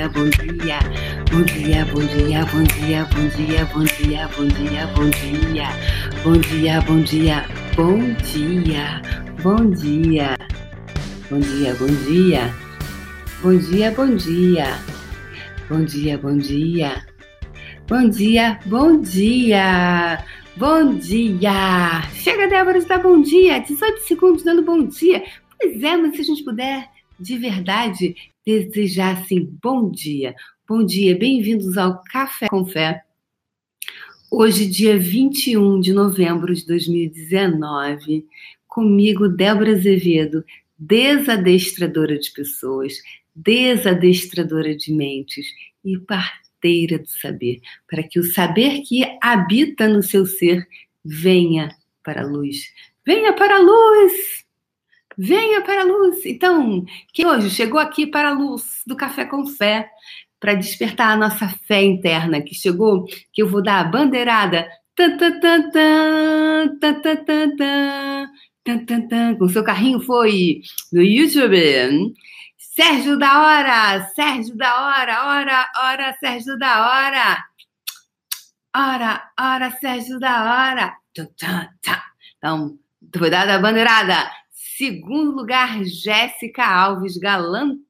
dia, bom dia. Bom dia, bom dia, bom dia, bom dia, bom dia, bom dia, bom dia. Bom dia, bom dia, bom dia, bom dia. Bom dia, bom dia. Bom dia, bom dia. Bom dia, bom dia. Bom dia, bom dia. Bom dia! Chega, Débora, de dar bom dia. 18 segundos dando bom dia. Pois é, mas se a gente puder, de verdade, desejar assim, bom dia. Bom dia, bem-vindos ao Café com Fé. Hoje, dia 21 de novembro de 2019, comigo, Débora Azevedo, desadestradora de pessoas, desadestradora de mentes e parteira do saber, para que o saber que habita no seu ser venha para a luz. Venha para a luz! Venha para a luz. Então, que hoje chegou aqui para a luz do Café com Fé, para despertar a nossa fé interna, que chegou, que eu vou dar a bandeirada. Tan, tan, tan, tan, tan, tan, tan, tan, tan, com seu carrinho foi no YouTube. Sérgio da Hora, Sérgio da Hora, hora, hora, Sérgio da Hora. Hora, hora, Sérgio da Hora. Então, foi dada a bandeirada. Segundo lugar, Jéssica Alves Galantes.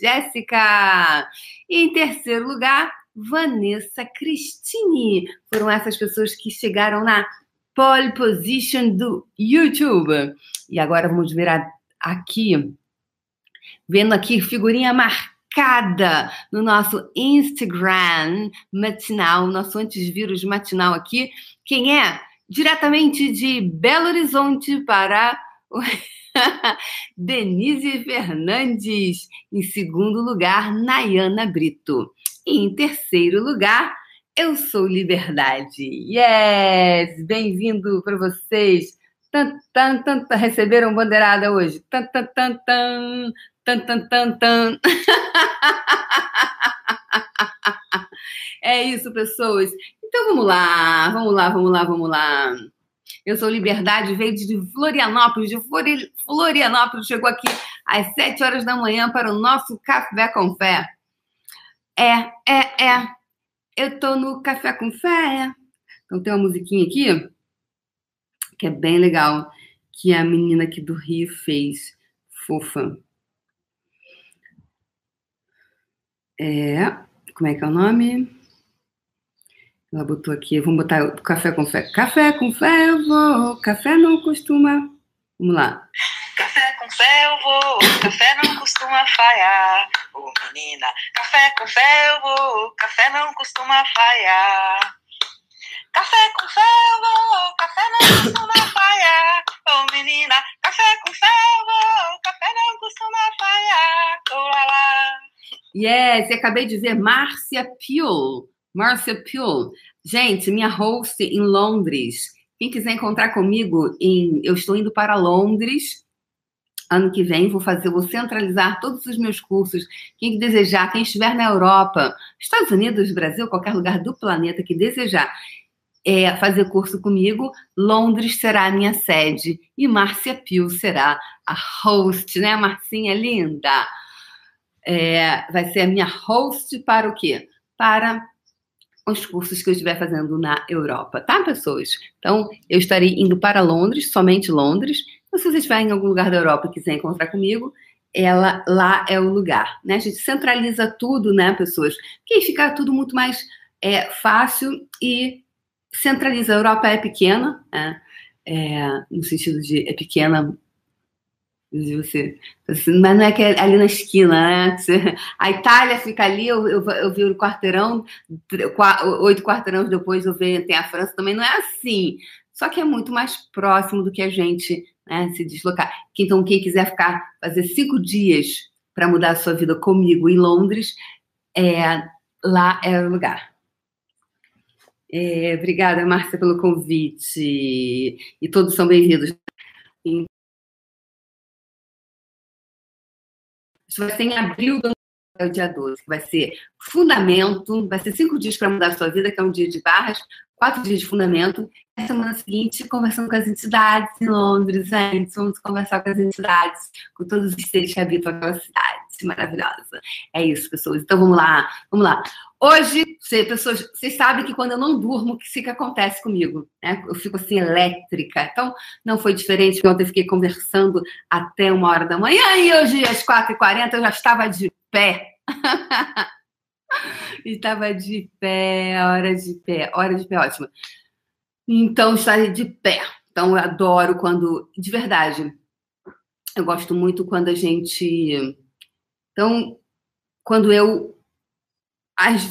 Jéssica! E em terceiro lugar, Vanessa Cristine. Foram essas pessoas que chegaram na pole position do YouTube. E agora vamos ver aqui, vendo aqui figurinha marcada no nosso Instagram matinal, nosso antivírus matinal aqui. Quem é? Diretamente de Belo Horizonte para Denise Fernandes. Em segundo lugar, Nayana Brito. E em terceiro lugar, Eu Sou Liberdade. Yes! Bem-vindo para vocês. Tan, tan, tan, tan, receberam bandeirada hoje. Tan, tan, tan, tan, tan, tan, tan, tan. É isso, pessoas. Então vamos lá, vamos lá, vamos lá, vamos lá. Eu sou Liberdade, veio de Florianópolis, de Florianópolis, chegou aqui às 7 horas da manhã para o nosso Café com Fé. É, é, é. Eu tô no Café com Fé. Então tem uma musiquinha aqui que é bem legal, que a menina aqui do Rio fez, fofa. É, como é que é o nome? Ela botou aqui, vamos botar o café com fé. Café com fé eu vou, café não costuma. Vamos lá. Café com fé eu vou, café não costuma falhar. Ô oh, menina, café com fé eu vou, café não costuma falhar. Café com fé eu vou, café não costuma falhar. Ô oh, menina, café com fé eu vou, café não costuma falhar. Oh, lá, lá. Yes, acabei de ver Márcia Pio Marcia Pule. Gente, minha host em Londres. Quem quiser encontrar comigo, em, eu estou indo para Londres ano que vem. Vou fazer, vou centralizar todos os meus cursos. Quem desejar, quem estiver na Europa, Estados Unidos, Brasil, qualquer lugar do planeta que desejar é, fazer curso comigo, Londres será a minha sede e Márcia Pio será a host, né, Marcinha linda? É, vai ser a minha host para o quê? Para os cursos que eu estiver fazendo na Europa, tá, pessoas? Então, eu estarei indo para Londres, somente Londres. Então, se você estiver em algum lugar da Europa e quiser encontrar comigo, ela lá é o lugar, né? A gente centraliza tudo, né, pessoas? Que fica tudo muito mais é, fácil e centraliza. A Europa é pequena, né? É, no sentido de é pequena você. Assim, mas não é que é ali na esquina, né? A Itália fica ali, eu, eu, eu vi o quarteirão, oito quarteirões depois eu vejo, tem a França, também não é assim. Só que é muito mais próximo do que a gente né, se deslocar. Então, quem quiser ficar, fazer cinco dias para mudar a sua vida comigo em Londres, é, lá é o lugar. É, obrigada, Márcia, pelo convite. E todos são bem-vindos. Isso vai ser em abril do ano, dia 12, que vai ser fundamento, vai ser cinco dias para mudar a sua vida, que é um dia de barras, quatro dias de fundamento. Na semana seguinte, conversando com as entidades em Londres, gente. Vamos conversar com as entidades, com todos os seres que habitam aquela cidade maravilhosa. É isso, pessoas. Então vamos lá, vamos lá. Hoje, pessoas, vocês sabem que quando eu não durmo, o que, que acontece comigo? Né? Eu fico assim, elétrica. Então, não foi diferente, ontem eu fiquei conversando até uma hora da manhã e hoje, às 4h40, eu já estava de pé. Estava de pé, hora de pé, hora de pé, ótima. Então, estarei de pé. Então, eu adoro quando, de verdade, eu gosto muito quando a gente. Então, quando eu.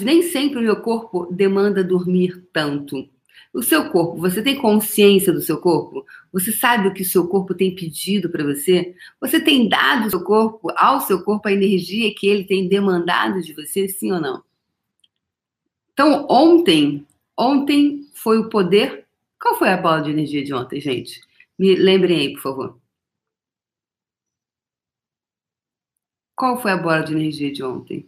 Nem sempre o meu corpo demanda dormir tanto. O seu corpo, você tem consciência do seu corpo? Você sabe o que o seu corpo tem pedido para você? Você tem dado ao seu corpo, ao seu corpo a energia que ele tem demandado de você, sim ou não? Então, ontem, ontem foi o poder. Qual foi a bola de energia de ontem, gente? Me lembrem aí, por favor. Qual foi a bola de energia de ontem?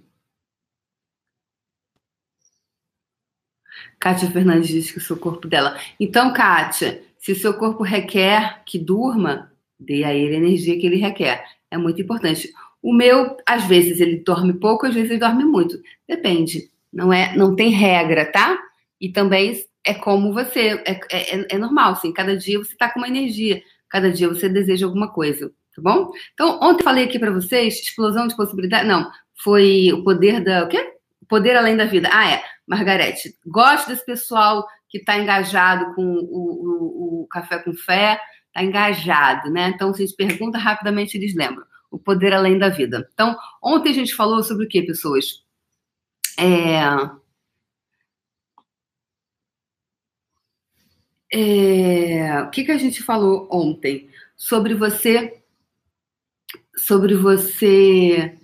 Kátia Fernandes disse que o seu corpo dela. Então, Kátia, se o seu corpo requer que durma, dê a ele a energia que ele requer. É muito importante. O meu, às vezes, ele dorme pouco, às vezes ele dorme muito. Depende. Não é, não tem regra, tá? E também é como você, é, é, é normal, assim, cada dia você tá com uma energia, cada dia você deseja alguma coisa, tá bom? Então, ontem falei aqui para vocês, explosão de possibilidade, não, foi o poder da, o quê? Poder além da vida. Ah, é, Margarete, gosto desse pessoal que está engajado com o, o, o, Café com Fé, está engajado, né? Então, se a gente pergunta rapidamente, eles lembram. O poder além da vida. Então, ontem a gente falou sobre o que, pessoas? É, é, o que, que a gente falou ontem? Sobre você. Sobre você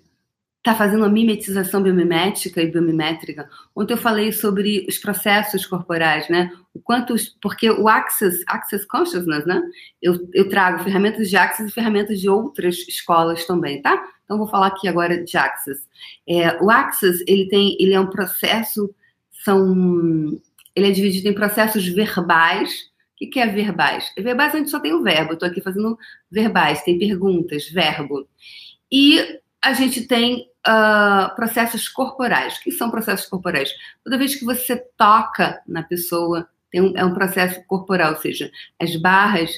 está fazendo a mimetização biomimética e biomimétrica. Ontem eu falei sobre os processos corporais, né? O quanto, porque o Access, Access Consciousness, né? Eu, eu trago ferramentas de Access e ferramentas de outras escolas também, tá? Então vou falar aqui agora de Access. É, o Access, ele tem, ele é um processo, são, ele é dividido em processos verbais. O que, que é verbais? Verbais a gente só tem o verbo. Estou aqui fazendo verbais, tem perguntas, verbo. E a gente tem uh, processos corporais. O que são processos corporais? Toda vez que você toca na pessoa, um, é um processo corporal, ou seja, as barras,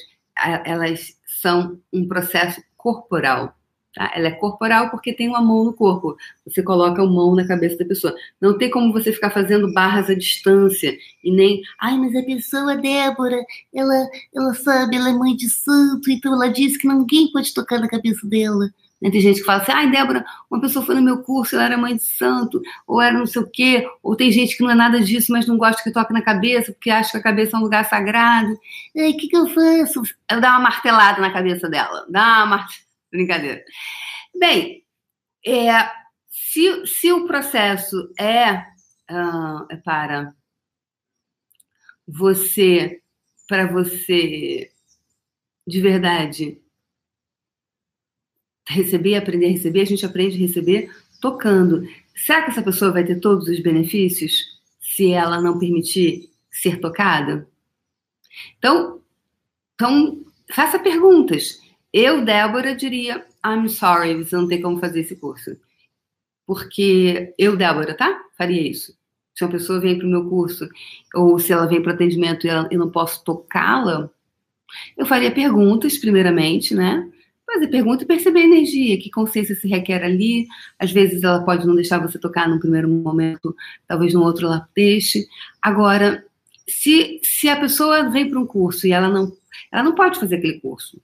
elas são um processo corporal. Tá? Ela é corporal porque tem uma mão no corpo. Você coloca a mão na cabeça da pessoa. Não tem como você ficar fazendo barras à distância e nem, ai, mas a pessoa, Débora, ela, ela sabe, ela é mãe de santo, então ela disse que ninguém pode tocar na cabeça dela. Né? Tem gente que fala assim, ai, Débora, uma pessoa foi no meu curso, ela era mãe de santo, ou era não sei o quê, ou tem gente que não é nada disso, mas não gosta que toque na cabeça, porque acha que a cabeça é um lugar sagrado. Aí, o que, que eu faço? Ela dá uma martelada na cabeça dela. Dá uma martelada. Brincadeira. Bem, é, se, se o processo é, uh, é para você, para você de verdade receber, aprender a receber, a gente aprende a receber tocando. Será que essa pessoa vai ter todos os benefícios se ela não permitir ser tocada? Então, então faça perguntas. Eu, Débora, diria: I'm sorry, você não tem como fazer esse curso. Porque eu, Débora, tá? Faria isso. Se uma pessoa vem para o meu curso, ou se ela vem para o atendimento e eu não posso tocá-la, eu faria perguntas, primeiramente, né? Fazer pergunta e perceber a energia, que consciência se requer ali. Às vezes ela pode não deixar você tocar num primeiro momento, talvez no outro ela deixe. Agora, se, se a pessoa vem para um curso e ela não, ela não pode fazer aquele curso,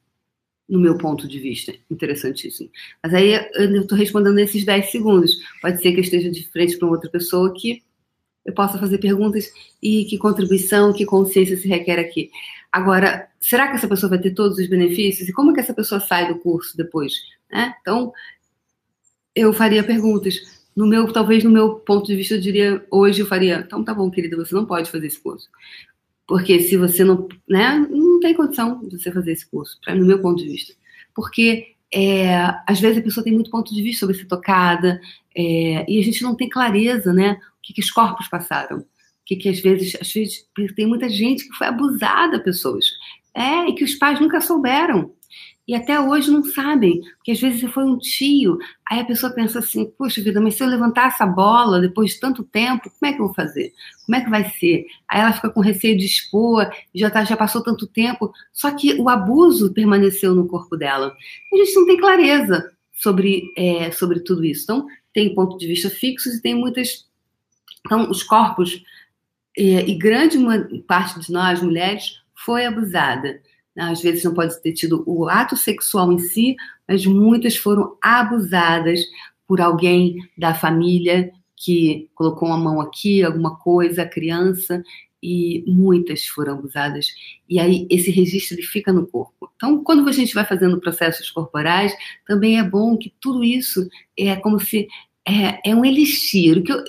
no meu ponto de vista, interessantíssimo. Mas aí eu estou respondendo nesses 10 segundos. Pode ser que eu esteja de frente para outra pessoa que eu possa fazer perguntas e que contribuição, que consciência se requer aqui. Agora, será que essa pessoa vai ter todos os benefícios? E como é que essa pessoa sai do curso depois? Né? Então, eu faria perguntas. No meu, talvez no meu ponto de vista, eu diria, hoje eu faria, então tá bom, querida, você não pode fazer esse curso. Porque se você não, né, não tem condição de você fazer esse curso, pra, no meu ponto de vista. Porque é, às vezes a pessoa tem muito ponto de vista sobre ser tocada, é, e a gente não tem clareza, né, o que, que os corpos passaram que, que às vezes, às vezes tem muita gente que foi abusada, pessoas. É, e que os pais nunca souberam. E até hoje não sabem, porque às vezes foi um tio, aí a pessoa pensa assim, poxa vida, mas se eu levantar essa bola depois de tanto tempo, como é que eu vou fazer? Como é que vai ser? Aí ela fica com receio de expor, já, tá, já passou tanto tempo, só que o abuso permaneceu no corpo dela. A gente não tem clareza sobre, é, sobre tudo isso. Então, tem ponto de vista fixos e tem muitas. Então, os corpos, é, e grande parte de nós, mulheres, foi abusada. Às vezes não pode ter tido o ato sexual em si, mas muitas foram abusadas por alguém da família que colocou uma mão aqui, alguma coisa, a criança, e muitas foram abusadas. E aí esse registro ele fica no corpo. Então, quando a gente vai fazendo processos corporais, também é bom que tudo isso é como se é, é um elixir. Que eu,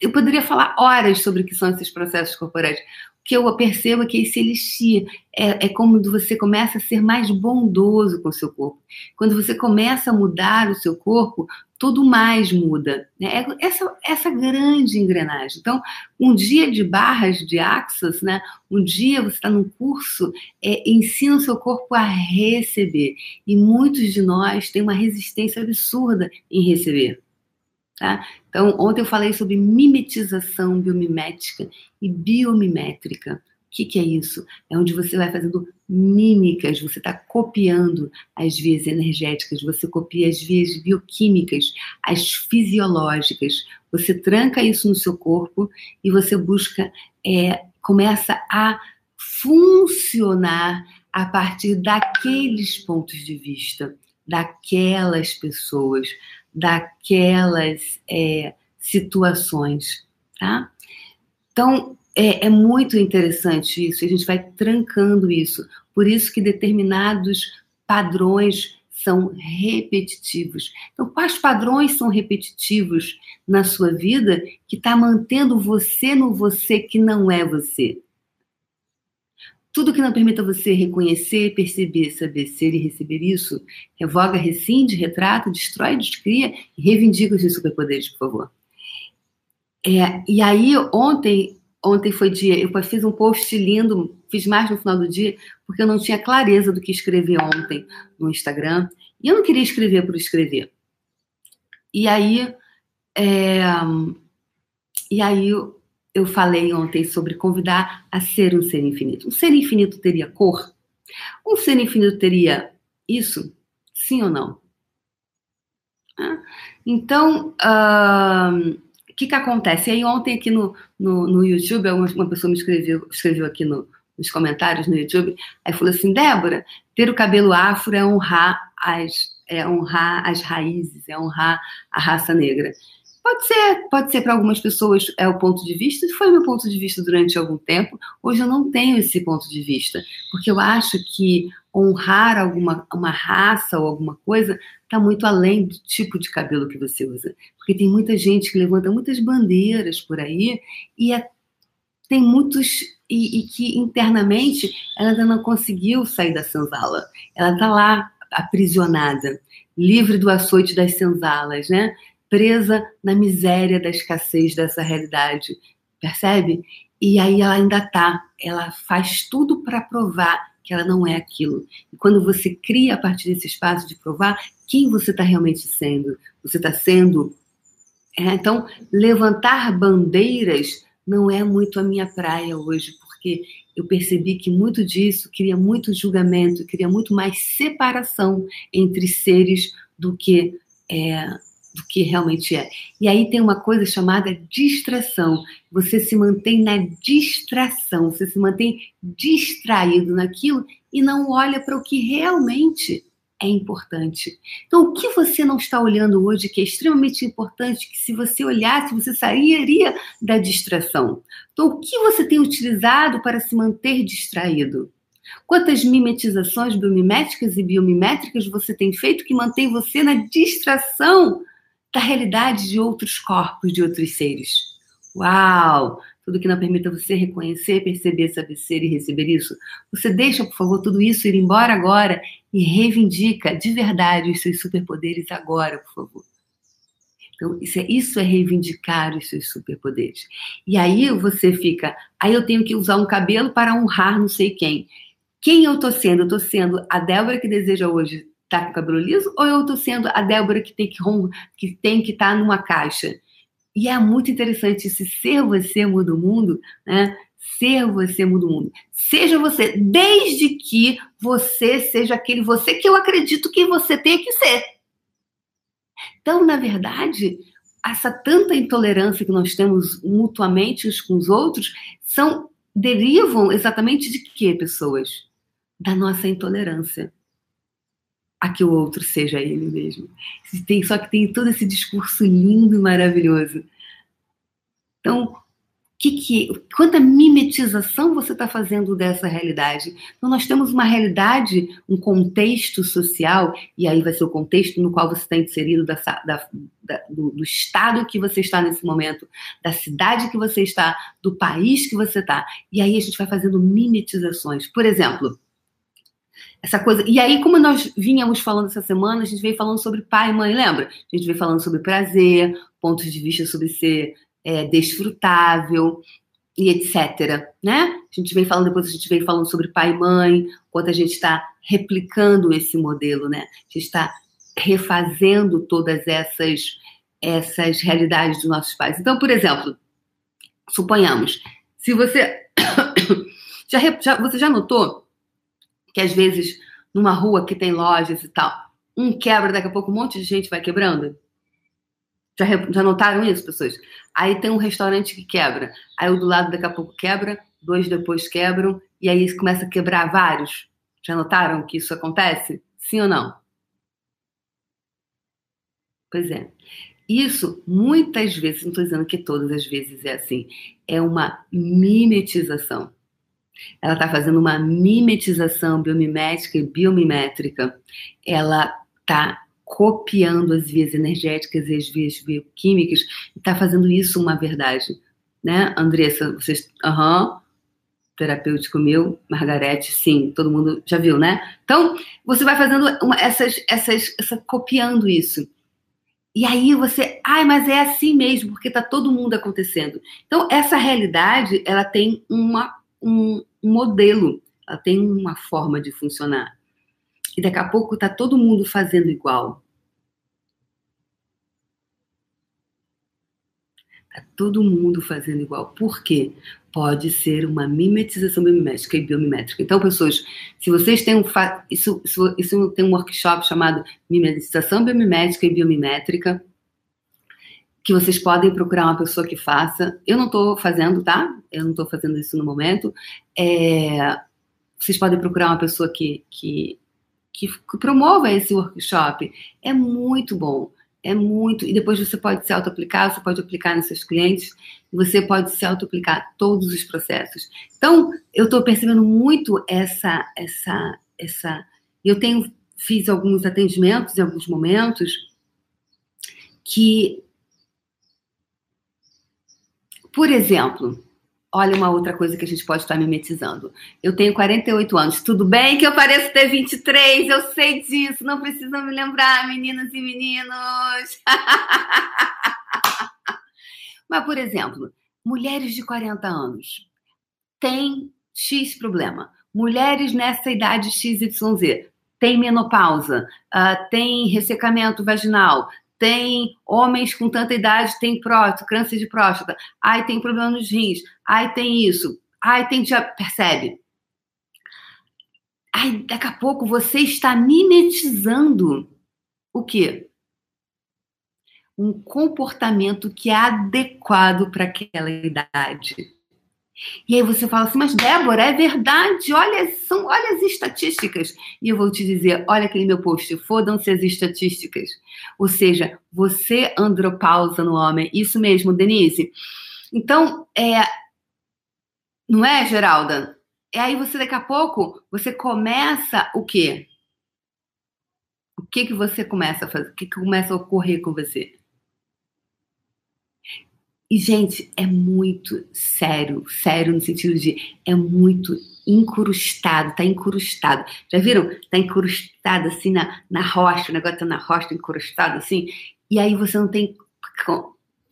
eu poderia falar horas sobre o que são esses processos corporais, que eu percebo que esse elixir é, é como você começa a ser mais bondoso com o seu corpo. Quando você começa a mudar o seu corpo, tudo mais muda. Né? É essa, essa grande engrenagem. Então, um dia de barras de axas, né? um dia você está num curso, é, ensina o seu corpo a receber. E muitos de nós têm uma resistência absurda em receber. Tá? Então, ontem eu falei sobre mimetização biomimética e biomimétrica. O que, que, é isso? É onde você vai fazendo mímicas, você está copiando as vias energéticas, você copia as vias bioquímicas, as fisiológicas. Você tranca isso no seu corpo e você busca, é, começa a funcionar a partir daqueles pontos de vista, daquelas pessoas, daquelas é, situações, tá? Então, é, é, muito interessante isso, a gente vai trancando isso. Por isso que determinados padrões são repetitivos. Então, quais padrões são repetitivos na sua vida que está mantendo você no você que não é você? Tudo que não permita você reconhecer, perceber, saber ser e receber isso, revoga, rescinde, retrata, destrói, descria e reivindica os seus superpoderes, por favor. É, e aí, ontem, ontem foi dia, eu fiz um post lindo, fiz mais no final do dia, porque eu não tinha clareza do que escrever ontem no Instagram. E eu não queria escrever por escrever. E aí, é, e aí eu falei ontem sobre convidar a ser um ser infinito. Um ser infinito teria cor? Um ser infinito teria isso? Sim ou não? Então, uh, o que, que acontece? E aí, ontem aqui no, no, no YouTube, uma pessoa me escreveu, escreveu aqui no, nos comentários no YouTube, aí falou assim: Débora, ter o cabelo afro é honrar as, é honrar as raízes, é honrar a raça negra. Pode ser, pode ser para algumas pessoas é o ponto de vista, foi meu ponto de vista durante algum tempo. Hoje eu não tenho esse ponto de vista, porque eu acho que honrar alguma uma raça ou alguma coisa está muito além do tipo de cabelo que você usa. Porque tem muita gente que levanta muitas bandeiras por aí e é, tem muitos e, e, que internamente ela ainda não conseguiu sair da senzala. Ela está lá aprisionada, livre do açoite das senzalas, né? Presa na miséria da escassez dessa realidade, percebe? E aí ela ainda tá, ela faz tudo para provar que ela não é aquilo. E quando você cria a partir desse espaço de provar, quem você está realmente sendo? Você está sendo. É, então, levantar bandeiras não é muito a minha praia hoje, porque eu percebi que muito disso cria muito julgamento, cria muito mais separação entre seres do que é, do que realmente é. E aí tem uma coisa chamada distração. Você se mantém na distração, você se mantém distraído naquilo e não olha para o que realmente é importante. Então, o que você não está olhando hoje que é extremamente importante, que se você olhasse, você sairia da distração? Então, o que você tem utilizado para se manter distraído? Quantas mimetizações biomiméticas e biomimétricas você tem feito que mantém você na distração da realidade de outros corpos, de outros seres. Uau! Tudo que não permita você reconhecer, perceber, saber ser e receber isso. Você deixa, por favor, tudo isso ir embora agora e reivindica de verdade os seus superpoderes agora, por favor. Então, isso é, isso é reivindicar os seus superpoderes. E aí você fica, aí eu tenho que usar um cabelo para honrar não sei quem. Quem eu tô sendo? Eu tô sendo a Débora que deseja hoje tá com o cabelo liso ou eu tô sendo a Débora que tem que que tem que estar tá numa caixa? E é muito interessante esse ser você muda o mundo, né? Ser você muda o mundo. Seja você, desde que você seja aquele você que eu acredito que você tem que ser. Então, na verdade, essa tanta intolerância que nós temos mutuamente uns com os outros são derivam exatamente de quê, pessoas? Da nossa intolerância a que o outro seja ele mesmo. Tem, só que tem todo esse discurso lindo e maravilhoso. Então, que, que, quanta mimetização você está fazendo dessa realidade? Então, nós temos uma realidade, um contexto social, e aí vai ser o contexto no qual você está inserido, da, da, da, do, do, estado que você está nesse momento, da cidade que você está, do país que você está. E aí a gente vai fazendo mimetizações. Por exemplo, essa coisa. E aí, como nós vínhamos falando essa semana, a gente veio falando sobre pai e mãe, lembra? A gente veio falando sobre prazer, pontos de vista sobre ser é, desfrutável e etc. Né? A gente vem falando, depois a gente vem falando sobre pai e mãe, quanto a gente está replicando esse modelo, né? A gente está refazendo todas essas, essas realidades dos nossos pais. Então, por exemplo, suponhamos, se você já, já, você já notou que às vezes numa rua que tem lojas e tal, um quebra, daqui a pouco um monte de gente vai quebrando? Já, já notaram isso, pessoas? Aí tem um restaurante que quebra. Aí o do lado daqui a pouco quebra, dois depois quebram, e aí começa a quebrar vários. Já notaram que isso acontece? Sim ou não? Pois é. Isso, muitas vezes, não estou dizendo que todas as vezes é assim, é uma mimetização. Ela está fazendo uma mimetização biomimética e biomimétrica. Ela está copiando as vias energéticas e as vias bioquímicas e está fazendo isso uma verdade. Né, Andressa? Vocês. Aham. Uhum, terapêutico meu, Margarete, sim, todo mundo já viu, né? Então, você vai fazendo uma, essas, essas, essa, copiando isso. E aí você, ai, mas é assim mesmo, porque está todo mundo acontecendo. Então, essa realidade, ela tem uma, um, modelo, ela tem uma forma de funcionar. E daqui a pouco está todo mundo fazendo igual. Está todo mundo fazendo igual. Por quê? Pode ser uma mimetização biomimétrica e biomimétrica. Então, pessoas, se vocês têm um. Isso, isso, isso tem um workshop chamado Mimetização Biomimétrica e Biomimétrica, que vocês podem procurar uma pessoa que faça. Eu não estou fazendo, tá? Eu não estou fazendo isso no momento. É, vocês podem procurar uma pessoa que, que que, que promova esse workshop. É muito bom. É muito. E depois você pode se auto-aplicar, você pode aplicar nos seus clientes, você pode se auto-aplicar todos os processos. Então, eu estou percebendo muito essa. essa, essa Eu tenho fiz alguns atendimentos em alguns momentos que, por exemplo, Olha uma outra coisa que a gente pode estar mimetizando. Eu tenho 48 anos. Tudo bem que eu pareço ter 23, eu sei disso. Não precisam me lembrar, meninas e meninos. Mas, por exemplo, mulheres de 40 anos têm X problema. Mulheres nessa idade XYZ têm menopausa, uh, têm ressecamento vaginal, tem homens com tanta idade, tem próstata, câncer de próstata, ai, tem problema nos rins, ai, tem isso, ai, tem já percebe? Ai, daqui a pouco você está mimetizando o quê? Um comportamento que é adequado para aquela idade. E aí você fala assim, mas Débora, é verdade, olha, são, olha as estatísticas. E eu vou te dizer, olha aquele meu post, fodam-se as estatísticas. Ou seja, você andropausa no homem. Isso mesmo, Denise. Então, é, não é, Geralda? E aí você, daqui a pouco, você começa o quê? O que, que você começa a fazer? O que, que começa a ocorrer com você? E, gente, é muito sério, sério no sentido de é muito incrustado, tá incrustado. Já viram? Tá incrustado assim na, na rocha, o negócio tá na rocha, incrustado assim. E aí você não tem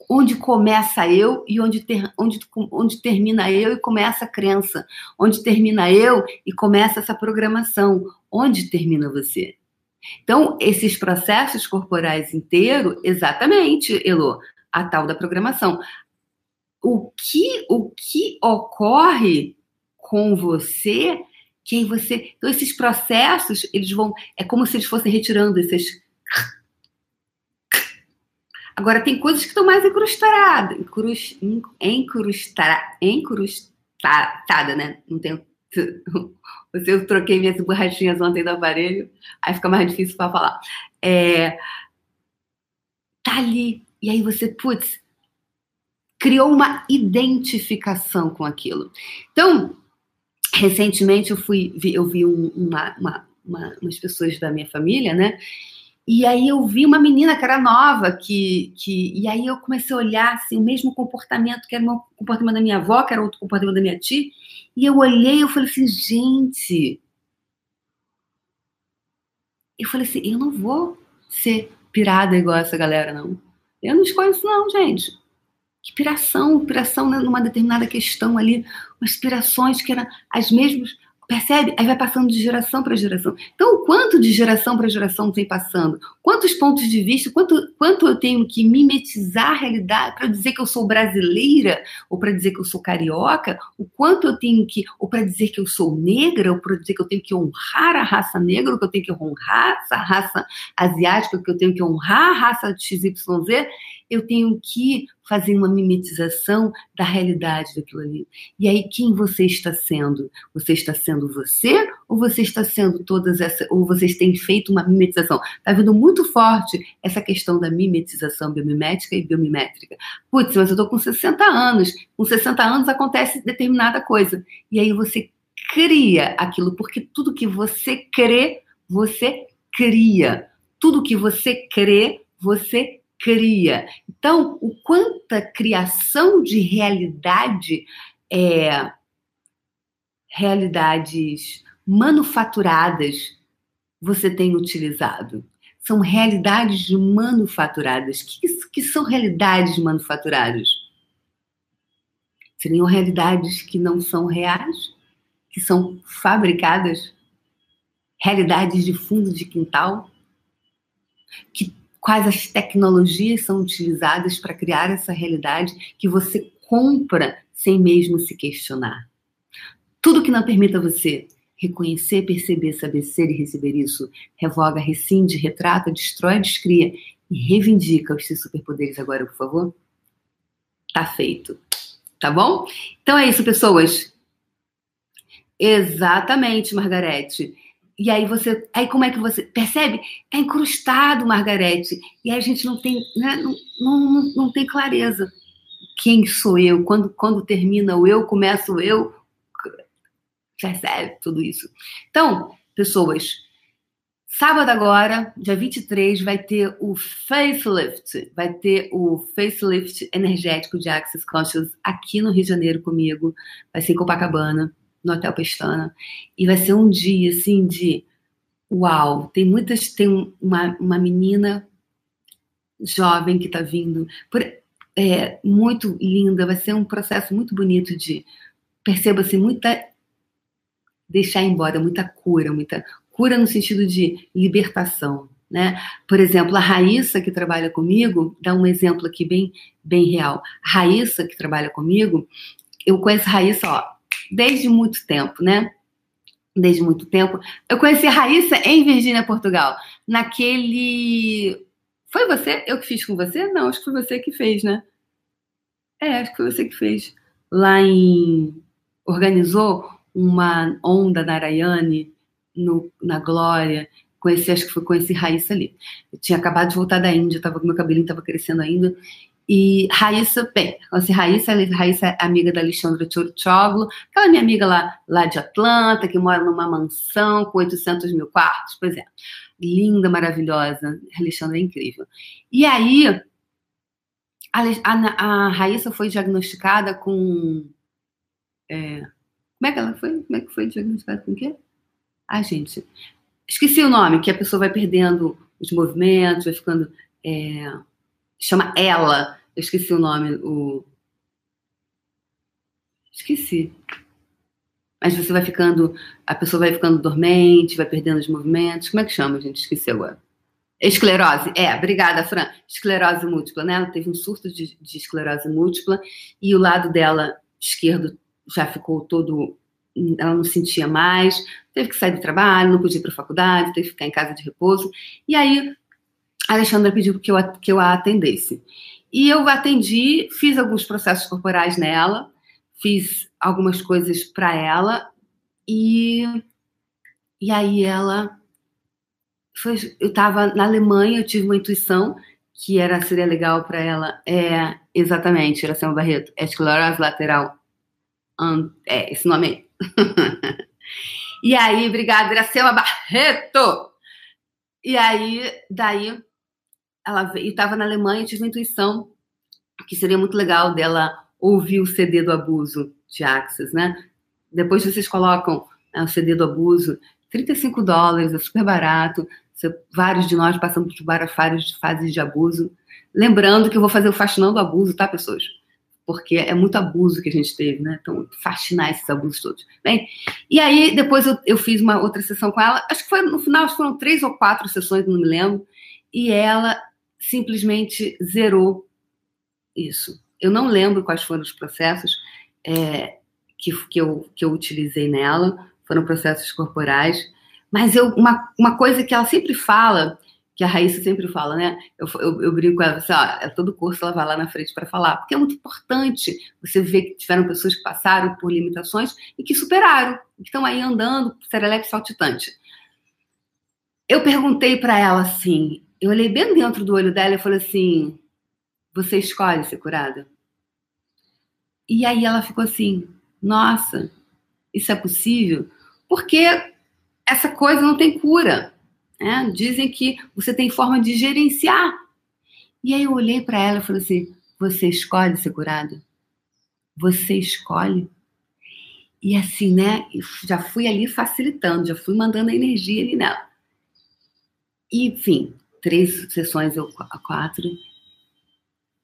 onde começa eu e onde, ter, onde, onde termina eu e começa a crença, onde termina eu e começa essa programação, onde termina você. Então, esses processos corporais inteiros, exatamente, Elo, a tal da programação. O que, o que ocorre com você, quem você. Então, esses processos, eles vão. É como se eles fossem retirando esses. Agora, tem coisas que estão mais encrustadas. Encrust, encrustada, encrustada, né? Não tenho. Eu troquei minhas borrachinhas ontem do aparelho, aí fica mais difícil para falar. É, tá ali. E aí você, putz, criou uma identificação com aquilo. Então, recentemente eu fui, eu vi uma, uma, uma, umas pessoas da minha família, né? E aí eu vi uma menina que era nova, que, que e aí eu comecei a olhar assim, o mesmo comportamento, que era o comportamento da minha avó, que era outro comportamento da minha tia, e eu olhei eu falei assim, gente, eu falei assim, eu não vou ser pirada igual essa galera, não. Eu não escolho isso não, gente. Que piração, piração né, numa determinada questão ali, umas pirações que eram as mesmas, Percebe? Aí vai passando de geração para geração. Então, o quanto de geração para geração tem passando? Quantos pontos de vista? Quanto, quanto eu tenho que mimetizar a realidade para dizer que eu sou brasileira? Ou para dizer que eu sou carioca? O quanto eu tenho que. Ou para dizer que eu sou negra? Ou para dizer que eu tenho que honrar a raça negra? Ou que eu tenho que honrar a raça asiática? Que eu tenho que honrar a raça XYZ? Eu tenho que fazer uma mimetização da realidade daquilo ali. E aí, quem você está sendo? Você está sendo você ou você está sendo todas essas. Ou vocês têm feito uma mimetização? Está vindo muito forte essa questão da mimetização biomimética e biomimétrica. Putz, mas eu estou com 60 anos. Com 60 anos acontece determinada coisa. E aí você cria aquilo, porque tudo que você crê, você cria. Tudo que você crê, você cria. Então, o quanta criação de realidade é realidades manufaturadas você tem utilizado? São realidades manufaturadas. Que, que são realidades manufaturadas? Seriam realidades que não são reais, que são fabricadas, realidades de fundo de quintal, que quais as tecnologias são utilizadas para criar essa realidade que você compra sem mesmo se questionar. Tudo que não permita você reconhecer, perceber, saber ser e receber isso, revoga, rescinde, retrata, destrói, descria e reivindica os seus superpoderes agora, por favor. Tá feito. Tá bom? Então é isso, pessoas. Exatamente, Margarete. E aí você, aí como é que você percebe? Tá incrustado, Margarete. E aí a gente não tem, né, não, não, não tem clareza. Quem sou eu? Quando, quando termina o eu, começa o eu. Percebe tudo isso? Então, pessoas, sábado agora, dia 23, vai ter o facelift. Vai ter o facelift energético de Access Conscious aqui no Rio de Janeiro comigo. Vai ser em Copacabana no Hotel Pestana. E vai ser um dia, assim, de uau. Tem muitas. Tem uma, uma menina jovem que está vindo, por, é, muito linda. Vai ser um processo muito bonito de. Perceba-se, muita. Deixar embora, muita cura, muita cura no sentido de libertação. Né? Por exemplo, a Raíssa, que trabalha comigo, dá um exemplo aqui bem, bem real. A Raíssa, que trabalha comigo, eu conheço a Raíssa, ó, desde muito tempo, né? Desde muito tempo. Eu conheci a Raíssa em Virgínia, Portugal. Naquele. Foi você? Eu que fiz com você? Não, acho que foi você que fez, né? É, acho que foi você que fez. Lá em. Organizou uma onda na Araiane, no, na Glória. Conheci, acho que foi conheci Raíssa ali. Eu tinha acabado de voltar da Índia, tava meu cabelinho tava crescendo ainda. E Raíssa, bem, assim, Raíssa, Raíssa é amiga da Alexandra Tchorchoglu, aquela minha amiga lá, lá de Atlanta, que mora numa mansão com 800 mil quartos, pois é. Linda, maravilhosa. A Alexandra é incrível. E aí, a, a, a Raíssa foi diagnosticada com. É, como é que ela foi? Como é que foi diagnosticada com o quê? Ah, gente, esqueci o nome, que a pessoa vai perdendo os movimentos, vai ficando. É, chama Ela. Eu esqueci o nome, o. Esqueci. Mas você vai ficando. A pessoa vai ficando dormente, vai perdendo os movimentos. Como é que chama, gente? Esqueci agora. Esclerose, é, obrigada, Fran. Esclerose múltipla, né? Ela teve um surto de, de esclerose múltipla e o lado dela esquerdo já ficou todo. Ela não sentia mais, teve que sair do trabalho, não podia ir para a faculdade, teve que ficar em casa de repouso. E aí, a Alexandra pediu que eu, que eu a atendesse. E eu atendi, fiz alguns processos corporais nela, fiz algumas coisas para ela, e, e aí ela foi, eu estava na Alemanha, eu tive uma intuição que era seria legal para ela. É exatamente, Iracema Barreto, esclerose lateral. É, esse nome aí. e aí, obrigada, Iracema Barreto. E aí, daí, ela estava na Alemanha, tive uma intuição que seria muito legal dela ouvir o CD do abuso de Axis, né? Depois vocês colocam né, o CD do abuso, 35 dólares, é super barato vários de nós passamos por várias fases de abuso. Lembrando que eu vou fazer o fascinando abuso, tá, pessoas? Porque é muito abuso que a gente teve, né? Então, fascinar esses abusos todos. Bem, e aí depois eu, eu fiz uma outra sessão com ela. Acho que foi no final, foram três ou quatro sessões, não me lembro. E ela simplesmente zerou isso. Eu não lembro quais foram os processos é, que, que, eu, que eu utilizei nela. Foram processos corporais mas eu, uma, uma coisa que ela sempre fala, que a Raíssa sempre fala, né? Eu, eu, eu brinco com ela, assim, ó, é todo curso ela vai lá na frente para falar, porque é muito importante você ver que tiveram pessoas que passaram por limitações e que superaram, que estão aí andando, serelepe saltitante. Eu perguntei para ela assim, eu olhei bem dentro do olho dela e falei assim: você escolhe ser curada? E aí ela ficou assim: nossa, isso é possível? Porque essa coisa não tem cura. Né? Dizem que você tem forma de gerenciar. E aí eu olhei para ela e falei assim: você escolhe ser curada? Você escolhe? E assim, né? Já fui ali facilitando, já fui mandando a energia ali nela. Enfim, três sessões ou quatro.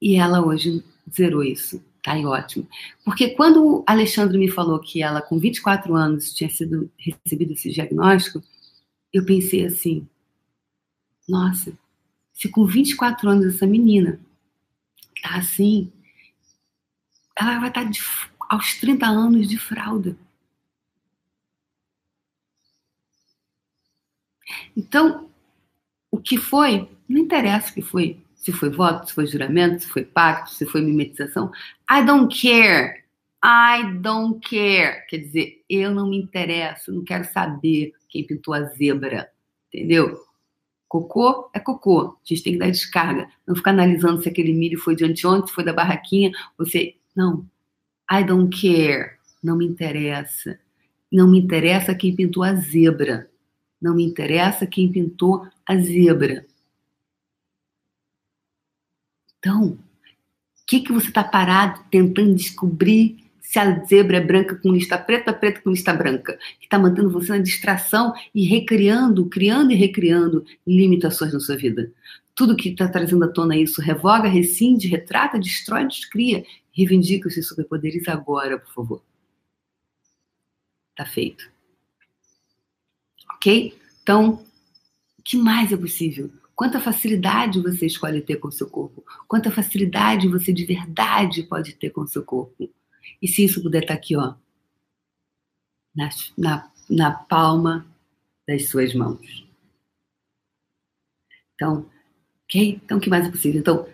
E ela hoje zerou isso. Tá aí ótimo. Porque quando o Alexandre me falou que ela, com 24 anos, tinha sido recebido esse diagnóstico, eu pensei assim: nossa, se com 24 anos essa menina tá assim, ela vai estar tá de, aos 30 anos de fralda. Então, o que foi, não interessa o que foi, se foi voto, se foi juramento, se foi pacto, se foi mimetização. I don't care. I don't care. Quer dizer, eu não me interesso, não quero saber quem pintou a zebra. Entendeu? Cocô é cocô. A gente tem que dar descarga. Não ficar analisando se aquele milho foi de anteontem, se foi da barraquinha. Você. Não. I don't care. Não me interessa. Não me interessa quem pintou a zebra. Não me interessa quem pintou a zebra. Então, o que, que você está parado tentando descobrir se a zebra é branca com lista preta, preta com lista branca? Que está mantendo você na distração e recriando, criando e recriando limitações na sua vida. Tudo que está trazendo à tona isso, revoga, rescinde, retrata, destrói, descria. Reivindica os seus superpoderes agora, por favor. Tá feito. Ok? Então, o que mais é possível? Quanta facilidade você escolhe ter com seu corpo. Quanta facilidade você de verdade pode ter com seu corpo. E se isso puder estar tá aqui, ó, na, na, na palma das suas mãos. Então, ok? Então, o que mais é possível? Então,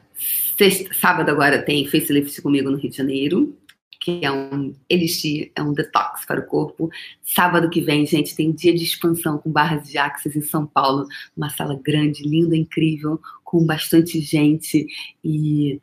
sexta, sábado agora tem Facelift comigo no Rio de Janeiro que é um elixir, é um detox para o corpo. Sábado que vem, gente, tem dia de expansão com barras de axis em São Paulo, uma sala grande, linda, incrível, com bastante gente e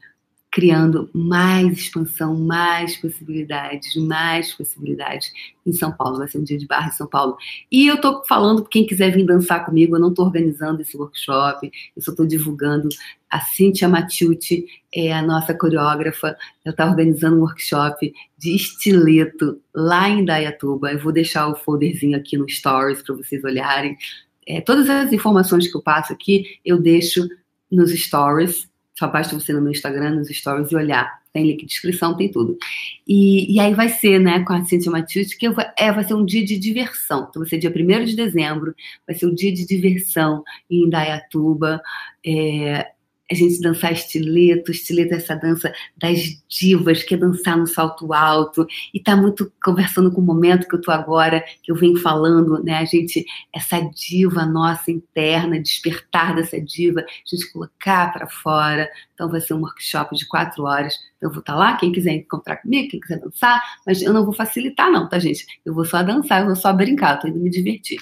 criando mais expansão, mais possibilidades, mais possibilidades em São Paulo. Vai ser um dia de barra em São Paulo. E eu estou falando, quem quiser vir dançar comigo, eu não estou organizando esse workshop, eu só estou divulgando. A Cíntia Matiuti é a nossa coreógrafa, ela está organizando um workshop de estileto lá em Dayatuba. Eu vou deixar o folderzinho aqui no Stories para vocês olharem. É, todas as informações que eu passo aqui, eu deixo nos Stories Só basta você no meu Instagram, nos stories e olhar. Tem link de descrição, tem tudo. E, e aí vai ser, né, com a Cintia Matius, que vou, é, vai ser um dia de diversão. Então vai ser dia 1 de dezembro, vai ser o um dia de diversão em Indaiatuba. É, a gente dançar estileto, estileto é essa dança das divas, que é dançar no salto alto, e tá muito conversando com o momento que eu tô agora, que eu venho falando, né, a gente, essa diva nossa interna, despertar dessa diva, a gente colocar para fora, então vai ser um workshop de quatro horas, eu vou estar tá lá, quem quiser encontrar comigo, quem quiser dançar, mas eu não vou facilitar não, tá gente, eu vou só dançar, eu vou só brincar, eu tô indo me divertir.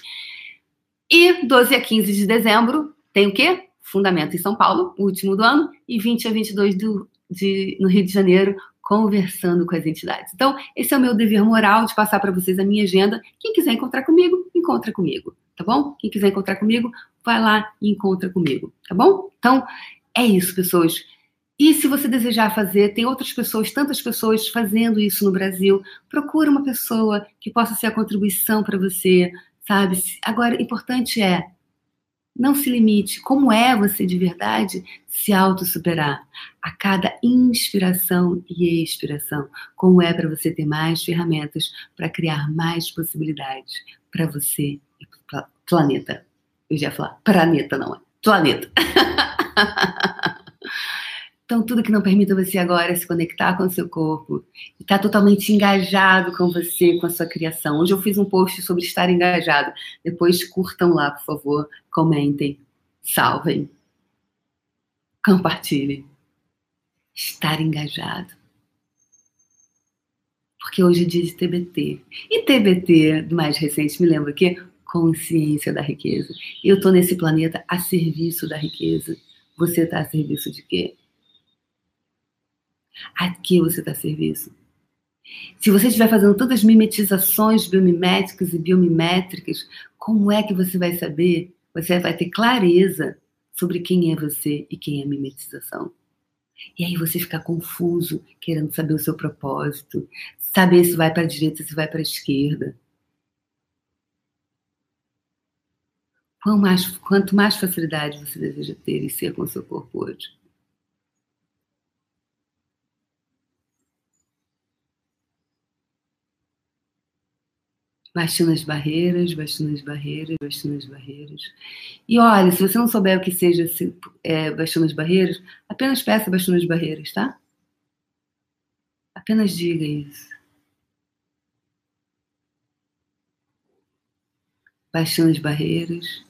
E 12 a 15 de dezembro tem o quê? Fundamento em São Paulo, último do ano, e 20 a 22 do, de, no Rio de Janeiro, conversando com as entidades. Então, esse é o meu dever moral de passar para vocês a minha agenda. Quem quiser encontrar comigo, encontra comigo, tá bom? Quem quiser encontrar comigo, vai lá e encontra comigo, tá bom? Então, é isso, pessoas. E se você desejar fazer, tem outras pessoas, tantas pessoas fazendo isso no Brasil. Procura uma pessoa que possa ser a contribuição para você, sabe? Agora, importante é não se limite. Como é você de verdade se autossuperar? A cada inspiração e expiração. Como é para você ter mais ferramentas para criar mais possibilidades para você e para o planeta. Eu já ia falar planeta, não é? Planeta. Então, tudo que não permita você agora se conectar com o seu corpo e estar tá totalmente engajado com você, com a sua criação. Hoje eu fiz um post sobre estar engajado. Depois curtam lá, por favor, comentem, salvem, compartilhem. Estar engajado. Porque hoje é dia de TBT. E TBT, mais recente, me lembra que consciência da riqueza. Eu estou nesse planeta a serviço da riqueza. Você está a serviço de quê? A que você está a serviço? Se você estiver fazendo tantas mimetizações biomiméticas e biomimétricas, como é que você vai saber? Você vai ter clareza sobre quem é você e quem é a mimetização. E aí você fica confuso, querendo saber o seu propósito, saber se vai para a direita, se vai para a esquerda. Quanto mais facilidade você deseja ter e ser com o seu corpo hoje, baixando as barreiras, baixando as barreiras, baixando as barreiras. E olha, se você não souber o que seja é, baixando as barreiras, apenas peça baixando as barreiras, tá? Apenas diga isso. Baixando as barreiras.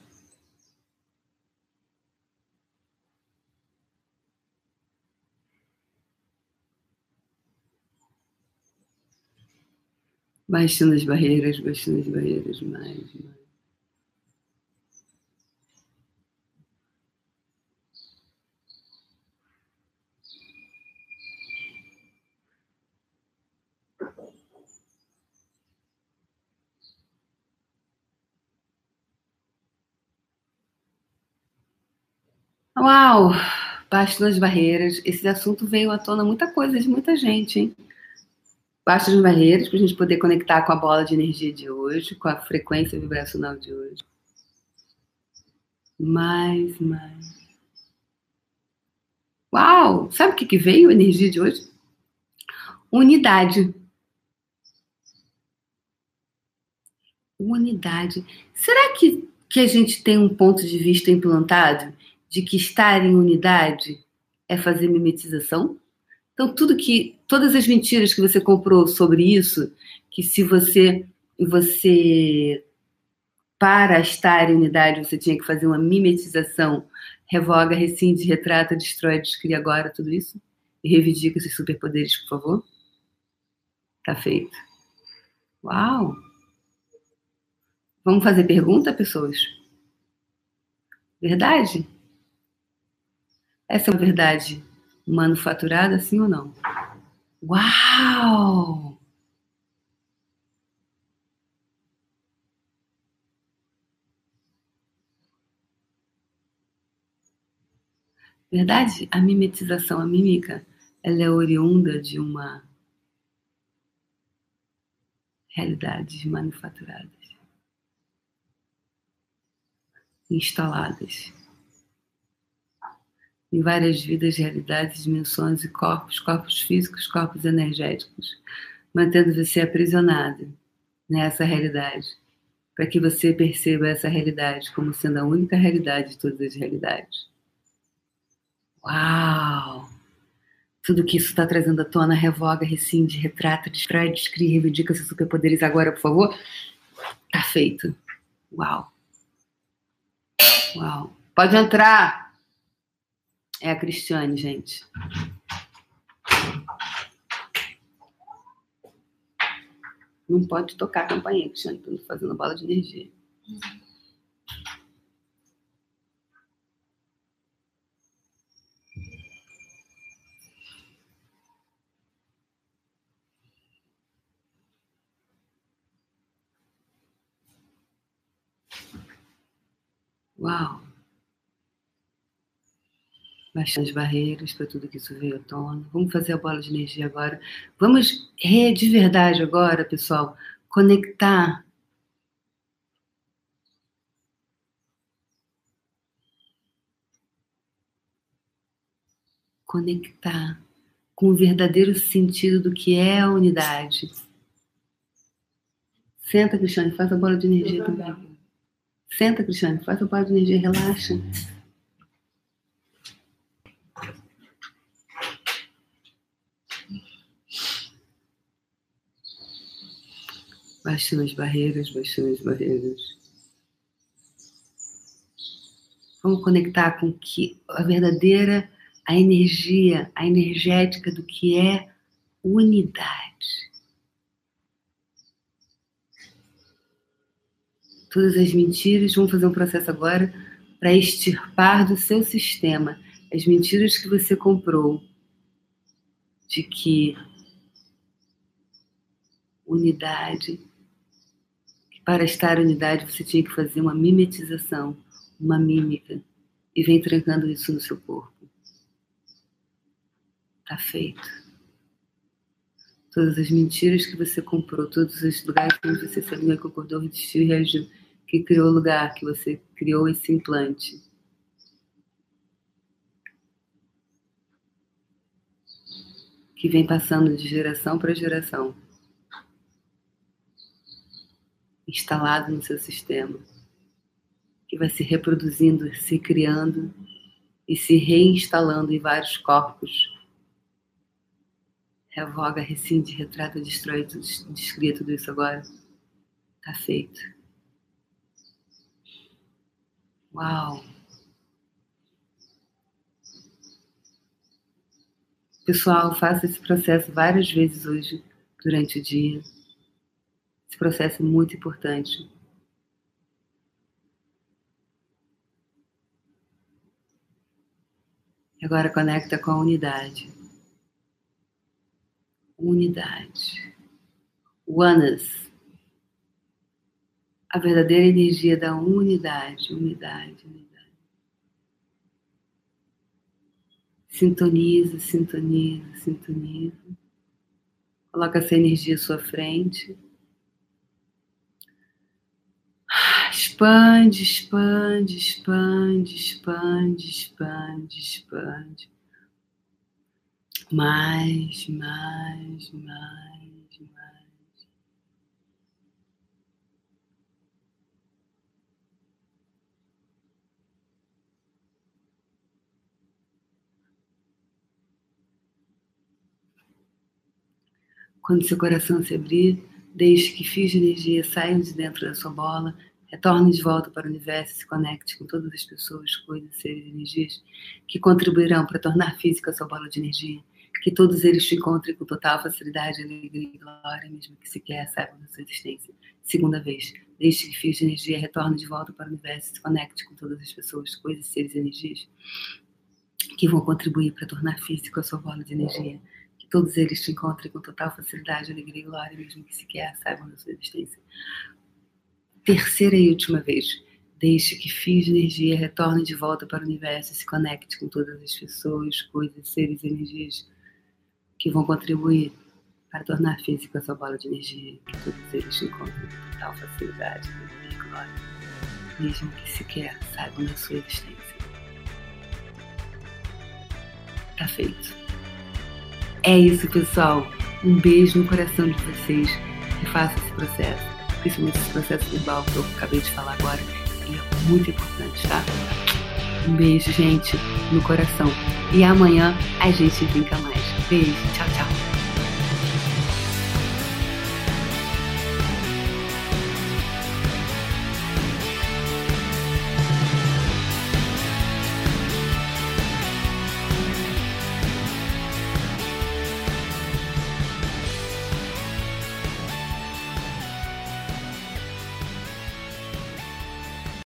Baixando as barreiras, baixando as barreiras, mais, mais. Uau! Baixando as barreiras. Esse assunto veio à tona muita coisa de muita gente, hein? Baixas barreiras para a gente poder conectar com a bola de energia de hoje, com a frequência vibracional de hoje. Mais, mais. Uau! Sabe o que, que veio a energia de hoje? Unidade. Unidade. Será que, que a gente tem um ponto de vista implantado de que estar em unidade é fazer mimetização? Então, tudo que, todas as mentiras que você comprou sobre isso, que se você, você para estar em unidade, você tinha que fazer uma mimetização, revoga, rescinde, retrata, destrói, descria agora, tudo isso? E reivindica esses superpoderes, por favor? Tá feito. Uau! Vamos fazer pergunta, pessoas? Verdade? Essa é uma verdade manufaturada, sim ou não? Uau! Verdade? A mimetização, a mímica, ela é oriunda de uma realidade manufaturadas, instaladas em várias vidas, realidades, dimensões e corpos, corpos físicos, corpos energéticos, mantendo você aprisionado nessa realidade, para que você perceba essa realidade como sendo a única realidade de todas as realidades. Uau! Tudo que isso está trazendo à tona, revoga, rescinde, retrata, distrai, descreve, reivindica seus superpoderes agora, por favor. Tá feito. Uau. Uau. Pode entrar. É a Cristiane, gente. Não pode tocar a campainha, Cristiane. Estou fazendo bola de energia. Uau! Baixando as barreiras para tudo que isso veio à tona. Vamos fazer a bola de energia agora. Vamos de verdade agora, pessoal, conectar conectar com o verdadeiro sentido do que é a unidade. Senta, Cristiane, faz a bola de energia também. Senta, Cristiane, faz o pai de energia, relaxa. Baixando as barreiras, baixando as barreiras. Vamos conectar com que a verdadeira, a energia, a energética do que é unidade. todas as mentiras. Vamos fazer um processo agora para extirpar do seu sistema as mentiras que você comprou de que unidade, para estar unidade você tinha que fazer uma mimetização, uma mímica, e vem trancando isso no seu corpo. Tá feito. Todas as mentiras que você comprou, todos os lugares onde você se alinhou, concordou, resistiu e reagiu que criou o lugar, que você criou esse implante. Que vem passando de geração para geração, instalado no seu sistema, que vai se reproduzindo, se criando e se reinstalando em vários corpos. Revoga, rescinde, retrata, destrói, descria tudo isso agora. Está feito. Uau! Pessoal, faça esse processo várias vezes hoje, durante o dia. Esse processo é muito importante. Agora conecta com a unidade. Unidade. Oneness a verdadeira energia da unidade, unidade, unidade. Sintoniza, sintoniza, sintoniza. Coloca essa energia à sua frente. Expande, expande, expande, expande, expande, expande. Mais, mais, mais, mais. Quando seu coração se abrir, deixe que fios de energia saiam de dentro da sua bola, retorne de volta para o universo se conecte com todas as pessoas, coisas, seres e energias que contribuirão para tornar física sua bola de energia. Que todos eles te encontrem com total facilidade, alegria e glória, mesmo que sequer saibam da sua existência. Segunda vez, deixe que fios de energia retorne de volta para o universo se conecte com todas as pessoas, coisas, seres e energias que vão contribuir para tornar física sua bola de energia todos eles te encontrem com total facilidade, alegria e glória, mesmo que sequer saibam da sua existência. Terceira e última vez, deixe que fios de energia retornem de volta para o universo e se conecte com todas as pessoas, coisas, seres e energias que vão contribuir para tornar física a sua bola de energia, que todos eles te encontrem com total facilidade, e glória, mesmo que sequer saibam da sua existência. tá feito. É isso, pessoal. Um beijo no coração de vocês e faça esse processo, principalmente esse processo verbal que eu acabei de falar agora. É muito importante, tá? Um beijo, gente, no coração. E amanhã a gente brinca mais. Beijo, tchau, tchau.